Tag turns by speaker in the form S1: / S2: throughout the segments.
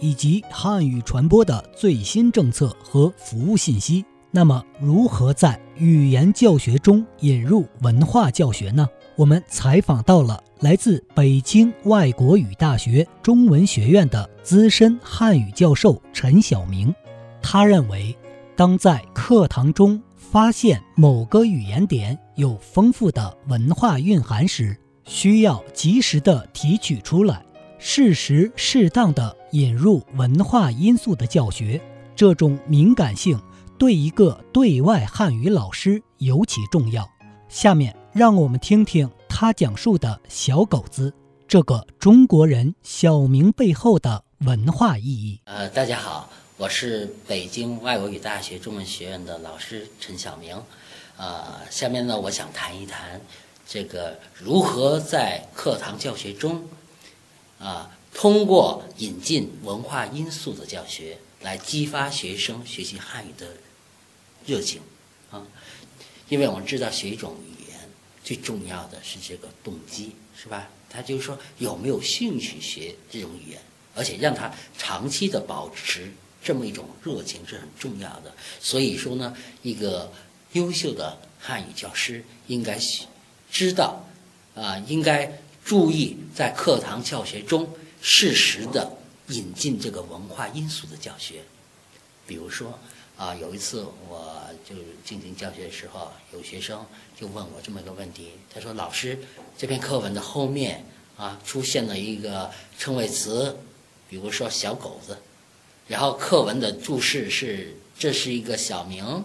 S1: 以及汉语传播的最新政策和服务信息。那么，如何在语言教学中引入文化教学呢？我们采访到了来自北京外国语大学中文学院的资深汉语教授陈晓明。他认为，当在课堂中发现某个语言点有丰富的文化蕴含时，需要及时的提取出来。适时适当的引入文化因素的教学，这种敏感性对一个对外汉语老师尤其重要。下面让我们听听他讲述的小狗子这个中国人小名背后的文化意义。
S2: 呃，大家好，我是北京外国语大学中文学院的老师陈晓明。呃，下面呢，我想谈一谈这个如何在课堂教学中。啊，通过引进文化因素的教学来激发学生学习汉语的热情啊，因为我们知道学一种语言最重要的是这个动机，是吧？他就是说有没有兴趣学这种语言，而且让他长期的保持这么一种热情是很重要的。所以说呢，一个优秀的汉语教师应该知道啊，应该。注意在课堂教学中适时的引进这个文化因素的教学，比如说啊，有一次我就进行教学的时候，有学生就问我这么一个问题，他说：“老师，这篇课文的后面啊出现了一个称谓词，比如说小狗子，然后课文的注释是这是一个小名，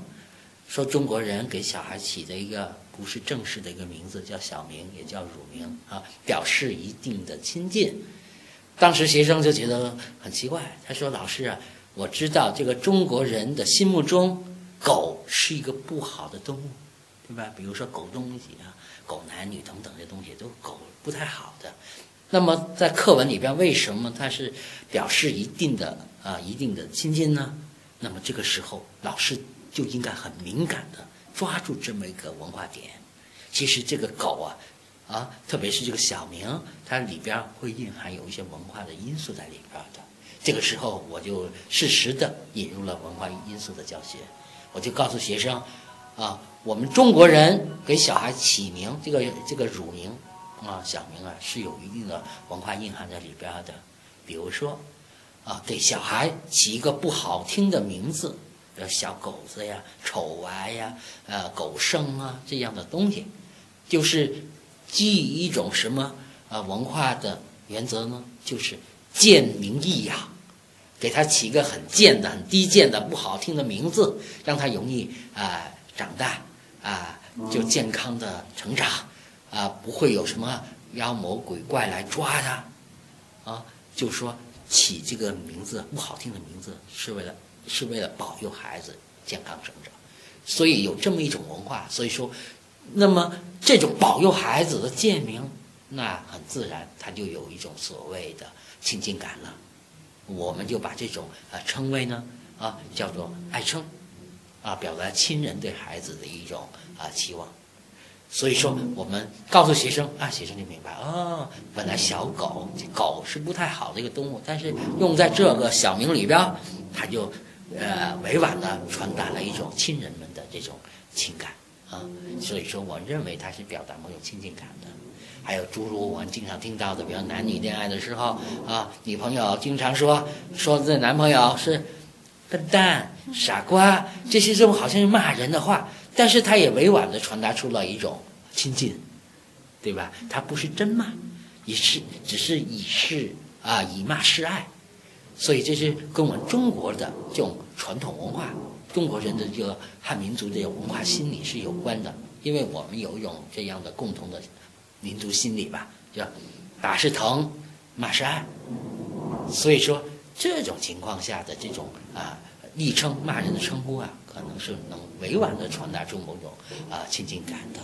S2: 说中国人给小孩起的一个。”不是正式的一个名字，叫小名，也叫乳名啊，表示一定的亲近。当时学生就觉得很奇怪，他说：“老师啊，我知道这个中国人的心目中，狗是一个不好的动物，对吧？比如说狗东西啊，狗男女等等这东西都狗不太好的。那么在课文里边，为什么它是表示一定的啊一定的亲近呢？那么这个时候，老师就应该很敏感的。”抓住这么一个文化点，其实这个狗啊，啊，特别是这个小名，它里边会蕴含有一些文化的因素在里边的。这个时候，我就适时的引入了文化因素的教学，我就告诉学生，啊，我们中国人给小孩起名，这个这个乳名啊，小名啊，是有一定的文化蕴含在里边的。比如说，啊，给小孩起一个不好听的名字。呃，小狗子呀，丑娃呀，呃，狗生啊，这样的东西，就是基于一种什么啊文化的原则呢？就是贱名易养，给他起一个很贱的、很低贱的、不好听的名字，让他容易啊长大啊，就健康的成长啊，不会有什么妖魔鬼怪来抓他啊。就说起这个名字不好听的名字，是为了。是为了保佑孩子健康成长，所以有这么一种文化。所以说，那么这种保佑孩子的贱名，那很自然，他就有一种所谓的亲近感了。我们就把这种啊称谓呢啊叫做爱称，啊表达亲人对孩子的一种啊期望。所以说，我们告诉学生啊，学生就明白哦，本来小狗狗是不太好的一个动物，但是用在这个小名里边，它就。呃，委婉的传达了一种亲人们的这种情感啊，所以说我认为它是表达某种亲近感的。还有诸如我们经常听到的，比如男女恋爱的时候啊，女朋友经常说说这男朋友是笨蛋、傻瓜这些这种好像是骂人的话，但是他也委婉的传达出了一种亲近，对吧？他不是真骂，也是只是以示啊以骂示爱，所以这是跟我们中国的这种传统文化，中国人的这个汉民族的文化心理是有关的，因为我们有一种这样的共同的民族心理吧，叫打是疼，骂是爱，所以说。这种情况下的这种啊昵称骂人的称呼啊，可能是能委婉的传达出某种啊亲近感的。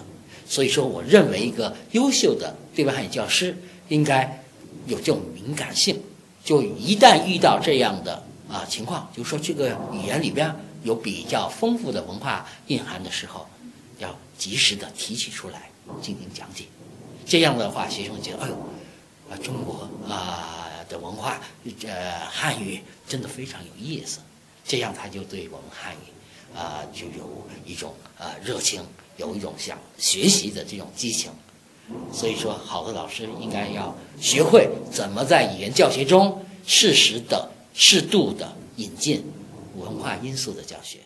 S2: 所以说，我认为一个优秀的对外汉语教师应该有这种敏感性。就一旦遇到这样的啊情况，就是说这个语言里边有比较丰富的文化蕴含的时候，要及时的提取出来进行讲解。这样的话，学生觉得哎呦啊中国啊。的文化，呃，汉语真的非常有意思，这样他就对我们汉语，啊，就有一种啊热情，有一种想学习的这种激情。所以说，好的老师应该要学会怎么在语言教学中适时的、适度的引进文化因素的教学。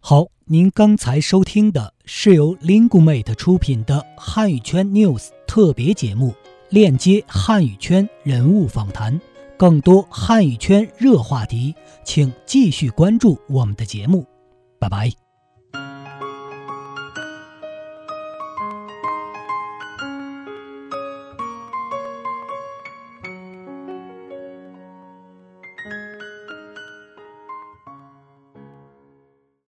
S1: 好，您刚才收听的是由 Lingumate 出品的汉语圈 News 特别节目。链接汉语圈人物访谈，更多汉语圈热话题，请继续关注我们的节目。拜拜。